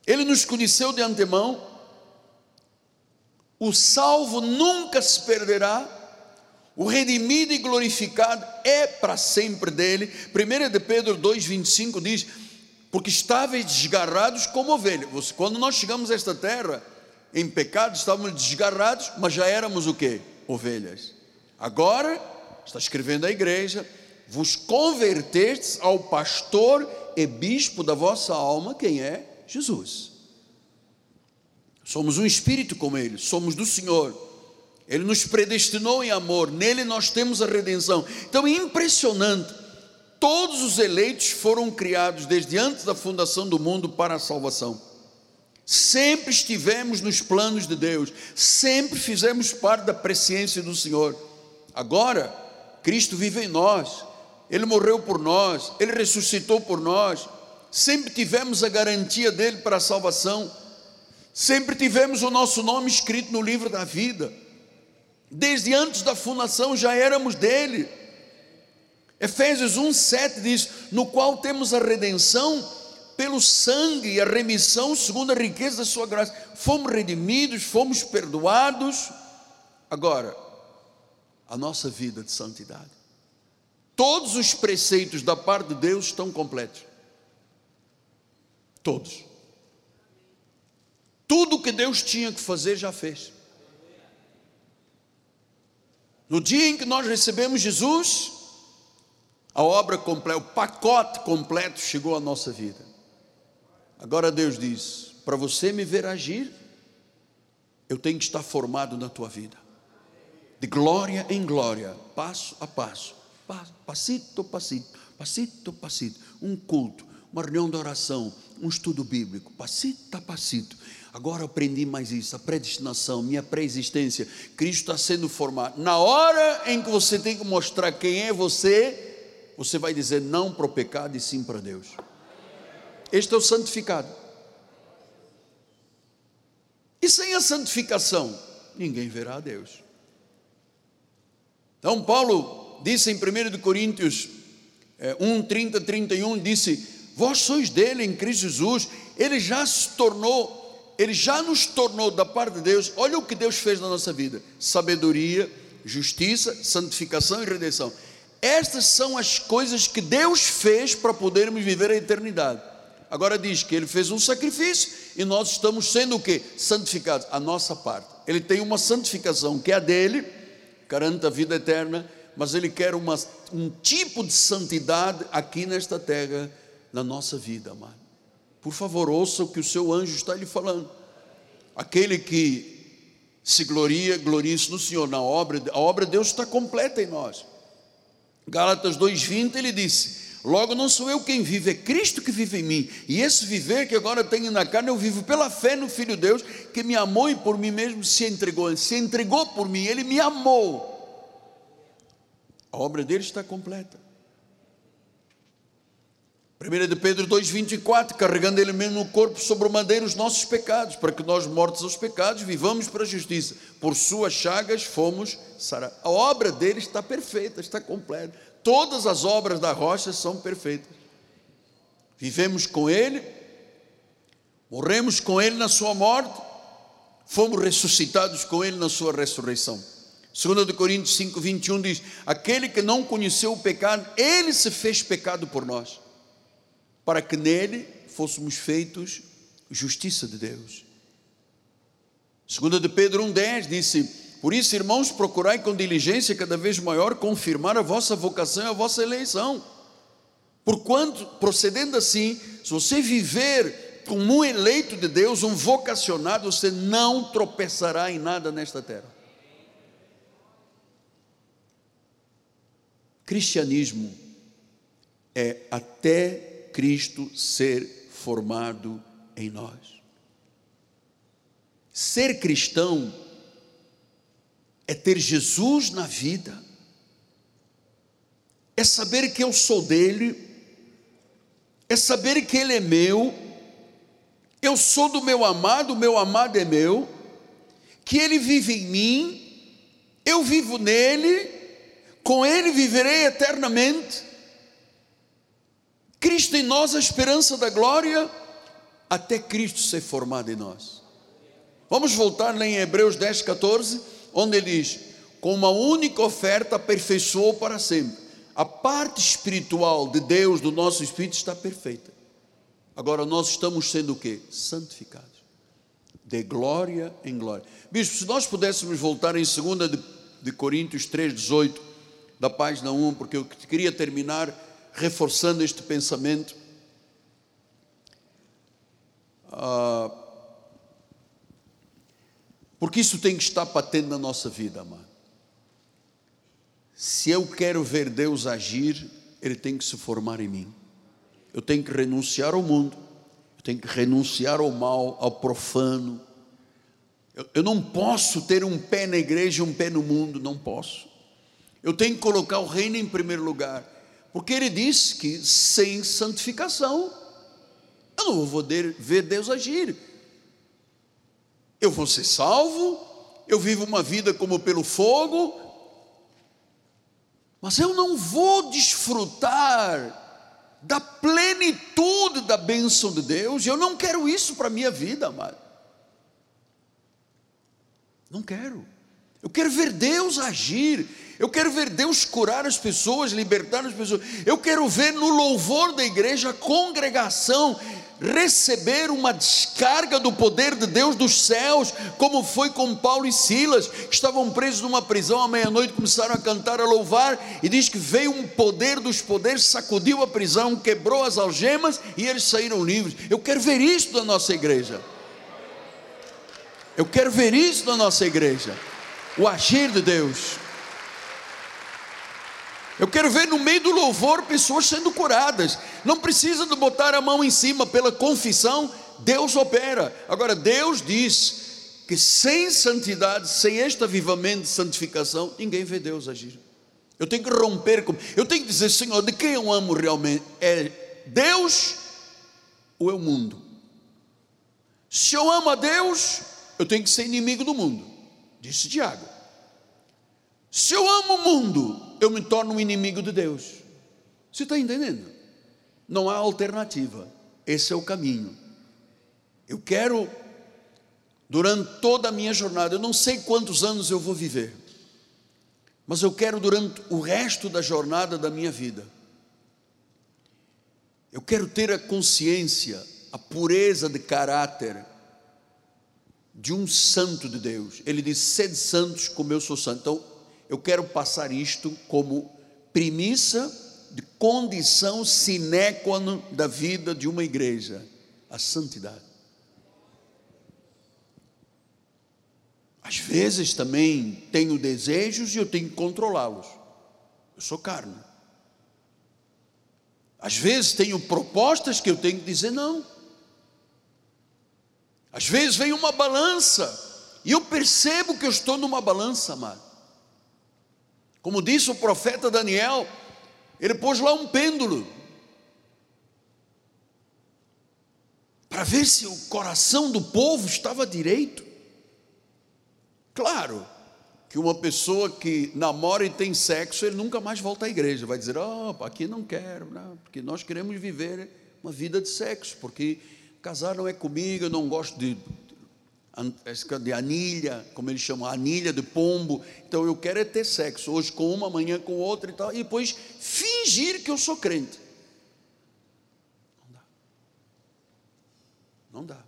Ele nos conheceu de antemão. O salvo nunca se perderá. O redimido e glorificado é para sempre dele. 1 de Pedro 2,25 diz: porque estáveis desgarrados como ovelhas. Quando nós chegamos a esta terra, em pecado, estávamos desgarrados, mas já éramos o que? Ovelhas. Agora, está escrevendo a igreja, vos convertestes ao pastor e bispo da vossa alma, quem é? Jesus. Somos um espírito como ele, somos do Senhor. Ele nos predestinou em amor, nele nós temos a redenção. Então é impressionante Todos os eleitos foram criados desde antes da fundação do mundo para a salvação. Sempre estivemos nos planos de Deus, sempre fizemos parte da presciência do Senhor. Agora, Cristo vive em nós, Ele morreu por nós, Ele ressuscitou por nós, sempre tivemos a garantia dele para a salvação, sempre tivemos o nosso nome escrito no livro da vida, desde antes da fundação já éramos dele. Efésios 1,7 diz: No qual temos a redenção pelo sangue e a remissão segundo a riqueza da sua graça. Fomos redimidos, fomos perdoados. Agora, a nossa vida de santidade. Todos os preceitos da parte de Deus estão completos. Todos. Tudo que Deus tinha que fazer, já fez. No dia em que nós recebemos Jesus, a obra completa, o pacote completo chegou à nossa vida. Agora Deus diz: para você me ver agir, eu tenho que estar formado na tua vida, de glória em glória, passo a passo, passito a passito, passito a passito, um culto, uma reunião de oração, um estudo bíblico, passito a passito. Agora aprendi mais isso, a predestinação, minha pré-existência. Cristo está sendo formado. Na hora em que você tem que mostrar quem é você, você vai dizer não para o pecado e sim para Deus. Este é o santificado. E sem a santificação, ninguém verá a Deus. Então, Paulo disse em 1 Coríntios 1, 30, 31, disse: Vós sois dele em Cristo Jesus, ele já se tornou, ele já nos tornou da parte de Deus. Olha o que Deus fez na nossa vida: sabedoria, justiça, santificação e redenção. Estas são as coisas que Deus fez para podermos viver a eternidade. Agora diz que ele fez um sacrifício e nós estamos sendo o que? Santificados, a nossa parte. Ele tem uma santificação que é a dele, garante a vida eterna, mas ele quer uma, um tipo de santidade aqui nesta terra, na nossa vida, amado. Por favor, ouça o que o seu anjo está lhe falando. Aquele que se gloria, glorie-se no Senhor, na obra, a obra de Deus está completa em nós. Gálatas 2,20 ele disse: Logo não sou eu quem vive, é Cristo que vive em mim. E esse viver que agora tenho na carne, eu vivo pela fé no Filho de Deus, que me amou e por mim mesmo se entregou. Ele se entregou por mim, ele me amou. A obra dele está completa. 1 de Pedro 2,24, carregando ele mesmo no corpo sobre o madeiro os nossos pecados, para que nós, mortos aos pecados, vivamos para a justiça. Por suas chagas fomos sarados. A obra dele está perfeita, está completa. Todas as obras da rocha são perfeitas. Vivemos com ele, morremos com ele na sua morte, fomos ressuscitados com ele na sua ressurreição. 2 Coríntios 5, 21 diz: Aquele que não conheceu o pecado, ele se fez pecado por nós para que nele fôssemos feitos justiça de Deus. Segunda de Pedro 1,10 disse: Por isso, irmãos, procurai com diligência cada vez maior confirmar a vossa vocação e a vossa eleição. Porquanto, procedendo assim, se você viver como um eleito de Deus, um vocacionado, você não tropeçará em nada nesta terra. Cristianismo é até Cristo ser formado em nós. Ser cristão é ter Jesus na vida, é saber que eu sou dele, é saber que ele é meu, eu sou do meu amado, meu amado é meu, que ele vive em mim, eu vivo nele, com ele viverei eternamente. Cristo em nós, a esperança da glória, até Cristo ser formado em nós. Vamos voltar lá em Hebreus 10, 14, onde ele diz: Com uma única oferta aperfeiçoou para sempre. A parte espiritual de Deus, do nosso espírito, está perfeita. Agora nós estamos sendo o que? Santificados. De glória em glória. Bispo, se nós pudéssemos voltar em 2 de, de Coríntios 3, 18, da página 1, porque eu queria terminar reforçando este pensamento. Ah, porque isso tem que estar patente na nossa vida, amado. Se eu quero ver Deus agir, Ele tem que se formar em mim. Eu tenho que renunciar ao mundo, eu tenho que renunciar ao mal, ao profano. Eu, eu não posso ter um pé na igreja e um pé no mundo, não posso. Eu tenho que colocar o reino em primeiro lugar. Porque ele diz que sem santificação eu não vou poder ver Deus agir. Eu vou ser salvo, eu vivo uma vida como pelo fogo, mas eu não vou desfrutar da plenitude da bênção de Deus, eu não quero isso para a minha vida, amado. Não quero. Eu quero ver Deus agir. Eu quero ver Deus curar as pessoas, libertar as pessoas. Eu quero ver no louvor da igreja a congregação receber uma descarga do poder de Deus dos céus, como foi com Paulo e Silas, que estavam presos numa prisão à meia-noite, começaram a cantar, a louvar, e diz que veio um poder dos poderes, sacudiu a prisão, quebrou as algemas e eles saíram livres. Eu quero ver isso na nossa igreja. Eu quero ver isso na nossa igreja. O agir de Deus. Eu quero ver no meio do louvor pessoas sendo curadas. Não precisa de botar a mão em cima pela confissão, Deus opera. Agora, Deus diz que sem santidade, sem este avivamento de santificação, ninguém vê Deus agir. Eu tenho que romper com. Eu tenho que dizer, Senhor, de quem eu amo realmente? É Deus ou é o mundo? Se eu amo a Deus, eu tenho que ser inimigo do mundo, disse Tiago. Se eu amo o mundo, eu me torno um inimigo de Deus. Você está entendendo? Não há alternativa. Esse é o caminho. Eu quero, durante toda a minha jornada, eu não sei quantos anos eu vou viver, mas eu quero, durante o resto da jornada da minha vida, eu quero ter a consciência, a pureza de caráter de um santo de Deus. Ele diz: sede santos como eu sou santo. Então, eu quero passar isto como premissa de condição sine qua non da vida de uma igreja, a santidade. Às vezes também tenho desejos e eu tenho que controlá-los. Eu sou carne. Às vezes tenho propostas que eu tenho que dizer não. Às vezes vem uma balança e eu percebo que eu estou numa balança, amado. Como disse o profeta Daniel, ele pôs lá um pêndulo para ver se o coração do povo estava direito. Claro que uma pessoa que namora e tem sexo, ele nunca mais volta à igreja, vai dizer: oh, aqui não quero, não, porque nós queremos viver uma vida de sexo, porque casar não é comigo, eu não gosto de, de anilha, como eles chamam, anilha de pombo, então eu quero é ter sexo, hoje com uma, amanhã com outra e tal, e depois fingir que eu sou crente. Não dá. Não dá.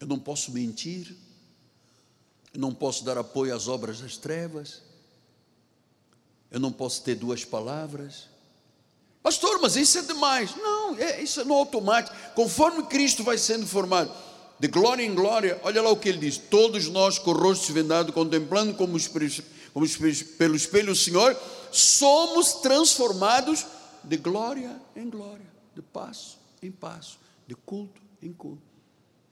Eu não posso mentir eu não posso dar apoio às obras das trevas, eu não posso ter duas palavras. Pastor, mas isso é demais. Não, é, isso é no automático. Conforme Cristo vai sendo formado, de glória em glória, olha lá o que ele diz: Todos nós, com o rosto vendado, contemplando como, como pelo espelho o Senhor, somos transformados de glória em glória, de passo em passo, de culto em culto.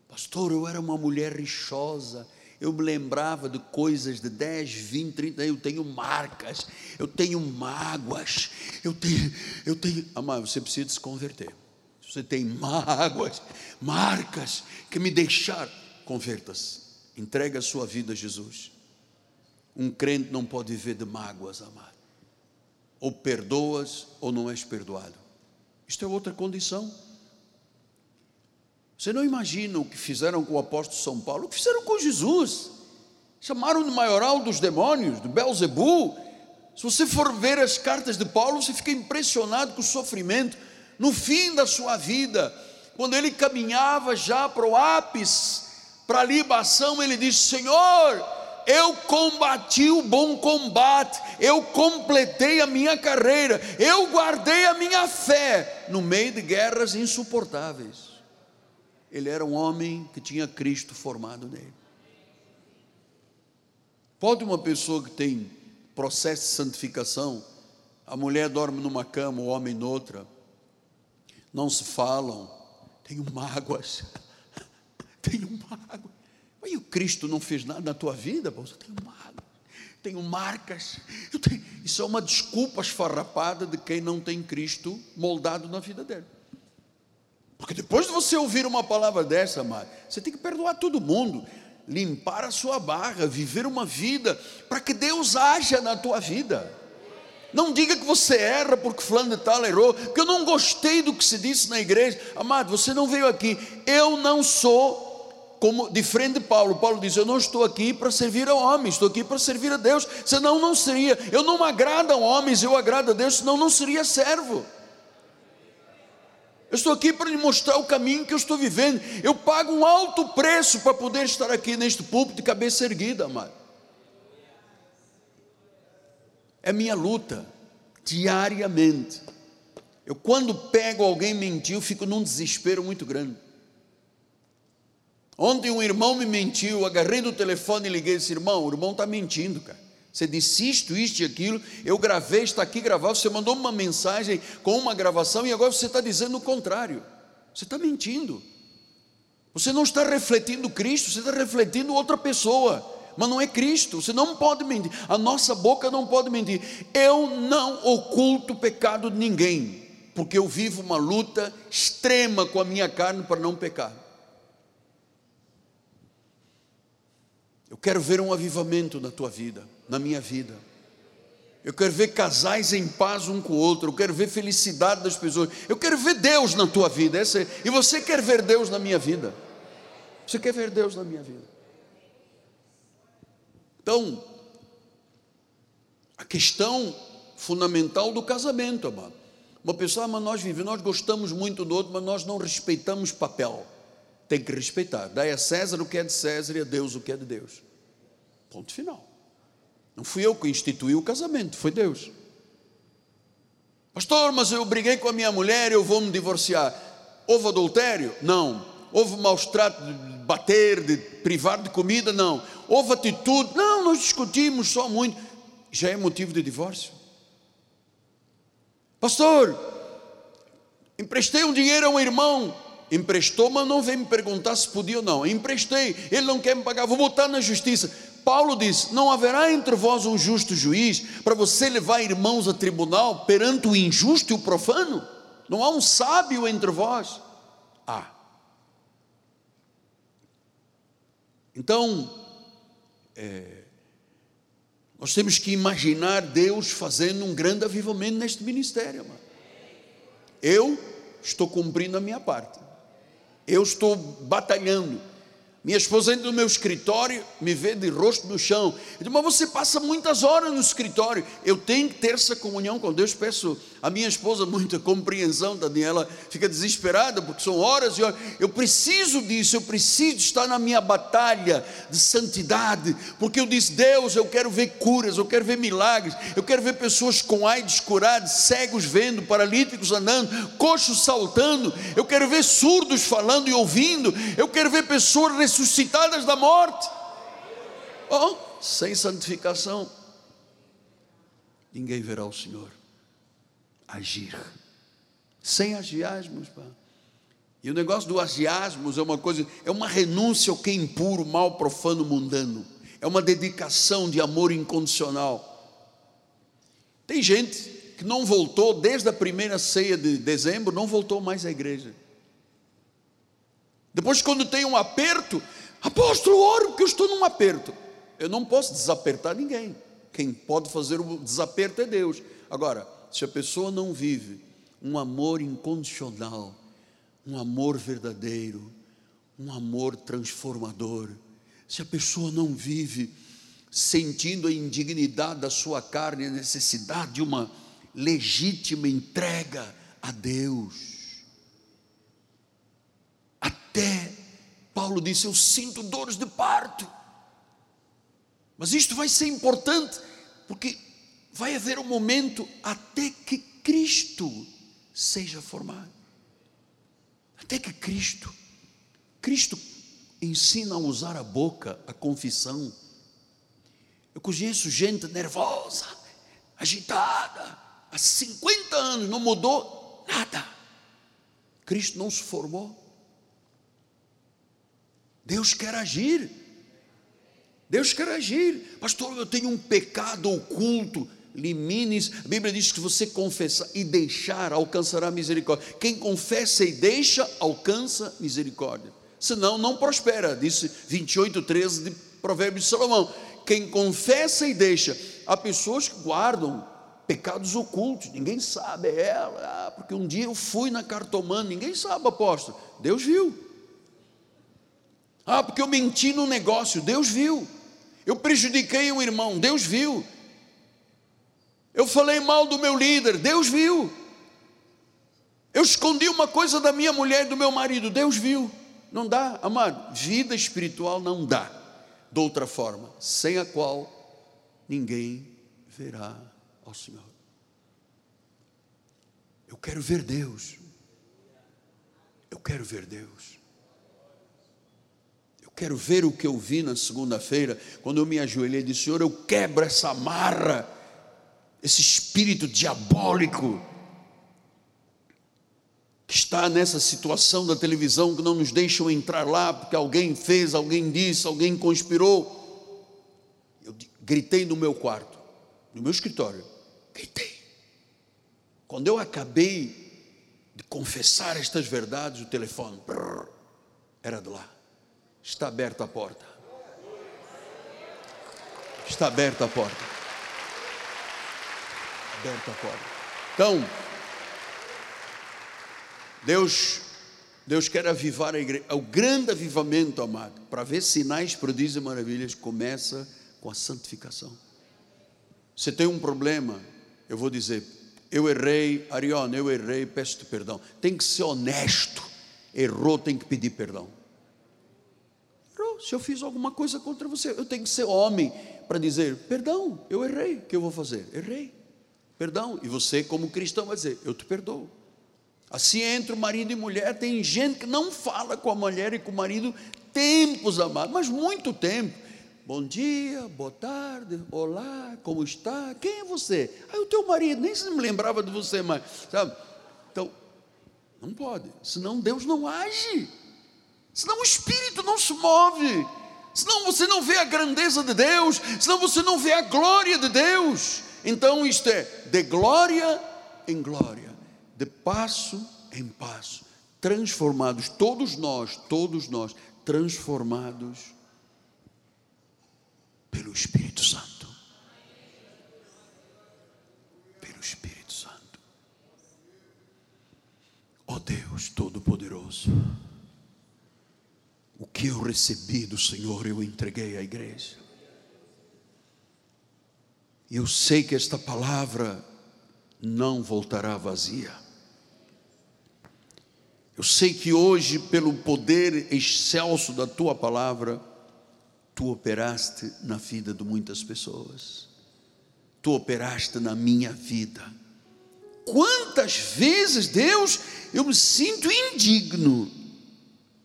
Pastor, eu era uma mulher rixosa, eu me lembrava de coisas de 10, 20, 30, eu tenho marcas, eu tenho mágoas, eu tenho, eu tenho, amado, você precisa se converter. Você tem mágoas, marcas que me deixaram, converta-se, entrega a sua vida a Jesus. Um crente não pode viver de mágoas, amado. Ou perdoas ou não és perdoado. Isto é outra condição. Você não imagina o que fizeram com o apóstolo São Paulo, o que fizeram com Jesus. Chamaram de maioral dos demônios, de Belzebu. Se você for ver as cartas de Paulo, você fica impressionado com o sofrimento. No fim da sua vida, quando ele caminhava já para o ápice, para a libação, ele disse: Senhor, eu combati o bom combate, eu completei a minha carreira, eu guardei a minha fé no meio de guerras insuportáveis ele era um homem que tinha Cristo formado nele. Pode uma pessoa que tem processo de santificação, a mulher dorme numa cama, o homem noutra, não se falam, tenho mágoas, tenho mágoas. Mas o Cristo não fez nada na tua vida? Eu tenho mágoas, tenho marcas. Tenho... Isso é uma desculpa esfarrapada de quem não tem Cristo moldado na vida dele. Porque depois de você ouvir uma palavra dessa, amado, você tem que perdoar todo mundo, limpar a sua barra, viver uma vida para que Deus haja na tua vida. Não diga que você erra porque fulano de tal errou, porque eu não gostei do que se disse na igreja. Amado, você não veio aqui. Eu não sou como de frente de Paulo. Paulo diz: Eu não estou aqui para servir a homens, estou aqui para servir a Deus. Senão não seria. Eu não agrado a homens, eu agrado a Deus, senão não seria servo. Eu estou aqui para lhe mostrar o caminho que eu estou vivendo. Eu pago um alto preço para poder estar aqui neste púlpito de cabeça erguida, amado. É minha luta, diariamente. Eu, quando pego alguém mentiu, fico num desespero muito grande. Ontem um irmão me mentiu, agarrei no telefone e liguei e disse: irmão, o irmão está mentindo, cara. Você disse isto, isto e aquilo, eu gravei, está aqui gravado, você mandou uma mensagem com uma gravação e agora você está dizendo o contrário. Você está mentindo. Você não está refletindo Cristo, você está refletindo outra pessoa, mas não é Cristo. Você não pode mentir. A nossa boca não pode mentir. Eu não oculto o pecado de ninguém, porque eu vivo uma luta extrema com a minha carne para não pecar. Eu quero ver um avivamento na tua vida, na minha vida. Eu quero ver casais em paz um com o outro. Eu quero ver felicidade das pessoas. Eu quero ver Deus na tua vida. Essa é... E você quer ver Deus na minha vida? Você quer ver Deus na minha vida? Então, a questão fundamental do casamento, amado. Uma pessoa, ah, mas nós vivemos, nós gostamos muito do outro, mas nós não respeitamos papel. Tem que respeitar. Dai a César o que é de César e a Deus o que é de Deus. Ponto final. Não fui eu que instituí o casamento, foi Deus. Pastor, mas eu briguei com a minha mulher, eu vou me divorciar. Houve adultério? Não. Houve maus trato de bater, de privar de comida? Não. Houve atitude? Não, nós discutimos só muito. Já é motivo de divórcio. Pastor, emprestei um dinheiro a um irmão. Emprestou, mas não veio me perguntar se podia ou não. Emprestei, ele não quer me pagar, vou botar na justiça. Paulo diz: Não haverá entre vós um justo juiz para você levar irmãos a tribunal perante o injusto e o profano? Não há um sábio entre vós? Há. Ah. Então, é, nós temos que imaginar Deus fazendo um grande avivamento neste ministério. Mano. Eu estou cumprindo a minha parte, eu estou batalhando minha esposa entra no meu escritório, me vê de rosto no chão. Eu digo, mas você passa muitas horas no escritório. Eu tenho que ter essa comunhão com Deus. Peço a minha esposa muita compreensão, Daniela fica desesperada, porque são horas e horas. Eu preciso disso, eu preciso estar na minha batalha de santidade, porque eu disse, Deus, eu quero ver curas, eu quero ver milagres, eu quero ver pessoas com AIDS curadas, cegos vendo, paralíticos andando, coxos saltando, eu quero ver surdos falando e ouvindo, eu quero ver pessoas ressuscitadas da morte. Oh, sem santificação, ninguém verá o Senhor agir. Sem agiasmos, pá. E o negócio do agiasmos é uma coisa, é uma renúncia ao que é impuro, mal, profano, mundano. É uma dedicação de amor incondicional. Tem gente que não voltou desde a primeira ceia de dezembro, não voltou mais à igreja. Depois, quando tem um aperto, apóstolo, oro porque eu estou num aperto. Eu não posso desapertar ninguém. Quem pode fazer o desaperto é Deus. Agora, se a pessoa não vive um amor incondicional, um amor verdadeiro, um amor transformador, se a pessoa não vive sentindo a indignidade da sua carne, a necessidade de uma legítima entrega a Deus, até Paulo disse: Eu sinto dores de parto. Mas isto vai ser importante, porque vai haver um momento até que Cristo seja formado. Até que Cristo, Cristo ensina a usar a boca, a confissão. Eu conheço gente nervosa, agitada, há 50 anos, não mudou nada. Cristo não se formou. Deus quer agir. Deus quer agir. Pastor, eu tenho um pecado oculto. Limines, a Bíblia diz que você confessar e deixar alcançará misericórdia. Quem confessa e deixa, alcança misericórdia. Senão, não prospera, disse 28, 13 de Provérbios de Salomão. Quem confessa e deixa, há pessoas que guardam pecados ocultos, ninguém sabe, é ela, ah, porque um dia eu fui na cartomana, ninguém sabe, apóstolo, Deus viu. Ah, porque eu menti no negócio, Deus viu. Eu prejudiquei um irmão, Deus viu. Eu falei mal do meu líder, Deus viu. Eu escondi uma coisa da minha mulher e do meu marido, Deus viu. Não dá, amado, vida espiritual não dá de outra forma, sem a qual ninguém verá ao Senhor. Eu quero ver Deus. Eu quero ver Deus. Quero ver o que eu vi na segunda-feira, quando eu me ajoelhei e disse: Senhor, eu quebro essa marra, esse espírito diabólico que está nessa situação da televisão que não nos deixam entrar lá porque alguém fez, alguém disse, alguém conspirou. Eu gritei no meu quarto, no meu escritório, gritei. Quando eu acabei de confessar estas verdades, o telefone brrr, era de lá está aberta a porta. Está aberta a porta. Aberta a porta. Então, Deus, Deus quer avivar a igreja. O grande avivamento, amado, para ver sinais, prodígios e maravilhas, começa com a santificação. Você tem um problema, eu vou dizer, eu errei, Ariana, eu errei, peço-te perdão. Tem que ser honesto. Errou, tem que pedir perdão. Errou, se eu fiz alguma coisa contra você, eu tenho que ser homem para dizer: perdão, eu errei, o que eu vou fazer? Errei, perdão. E você, como cristão, vai dizer: eu te perdoo. Assim entre o marido e mulher, tem gente que não fala com a mulher e com o marido tempos amados, mas muito tempo. Bom dia, boa tarde, olá, como está? Quem é você? Ah, o teu marido, nem se me lembrava de você mais, sabe? Então, não pode, senão Deus não age, senão o Espírito não se move, senão você não vê a grandeza de Deus, senão você não vê a glória de Deus. Então, isto é de glória em glória, de passo em passo, transformados, todos nós, todos nós, transformados pelo Espírito Santo. Pelo Espírito Santo. Ó oh Deus Todo-Poderoso, o que eu recebi do Senhor eu entreguei à igreja. E eu sei que esta palavra não voltará vazia. Eu sei que hoje, pelo poder excelso da tua palavra, tu operaste na vida de muitas pessoas, tu operaste na minha vida. Quantas vezes, Deus, eu me sinto indigno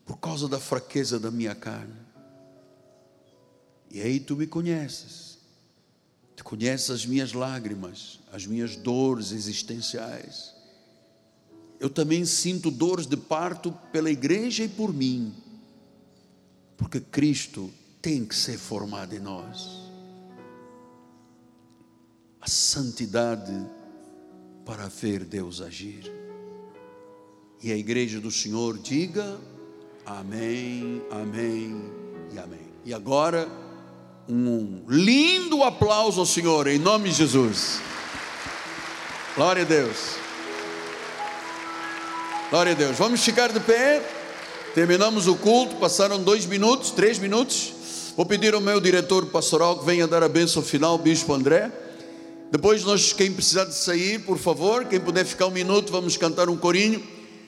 por causa da fraqueza da minha carne. E aí tu me conheces, tu conheces as minhas lágrimas, as minhas dores existenciais. Eu também sinto dores de parto pela igreja e por mim, porque Cristo tem que ser formado em nós. A santidade para ver Deus agir. E a igreja do Senhor diga amém, amém e amém. E agora, um lindo aplauso ao Senhor, em nome de Jesus. Glória a Deus. Glória a Deus. Vamos ficar de pé. Terminamos o culto. Passaram dois minutos, três minutos. Vou pedir ao meu diretor pastoral que venha dar a bênção final, Bispo André. Depois, nós, quem precisar de sair, por favor, quem puder ficar um minuto, vamos cantar um corinho,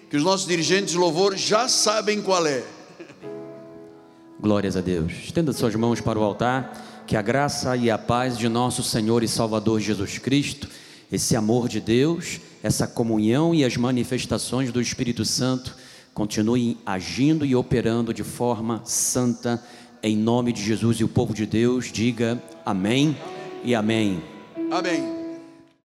que os nossos dirigentes de louvor já sabem qual é. Glórias a Deus. Estenda suas mãos para o altar, que a graça e a paz de nosso Senhor e Salvador Jesus Cristo, esse amor de Deus, essa comunhão e as manifestações do Espírito Santo continuem agindo e operando de forma santa em nome de Jesus e o povo de Deus diga amém e amém. Amém.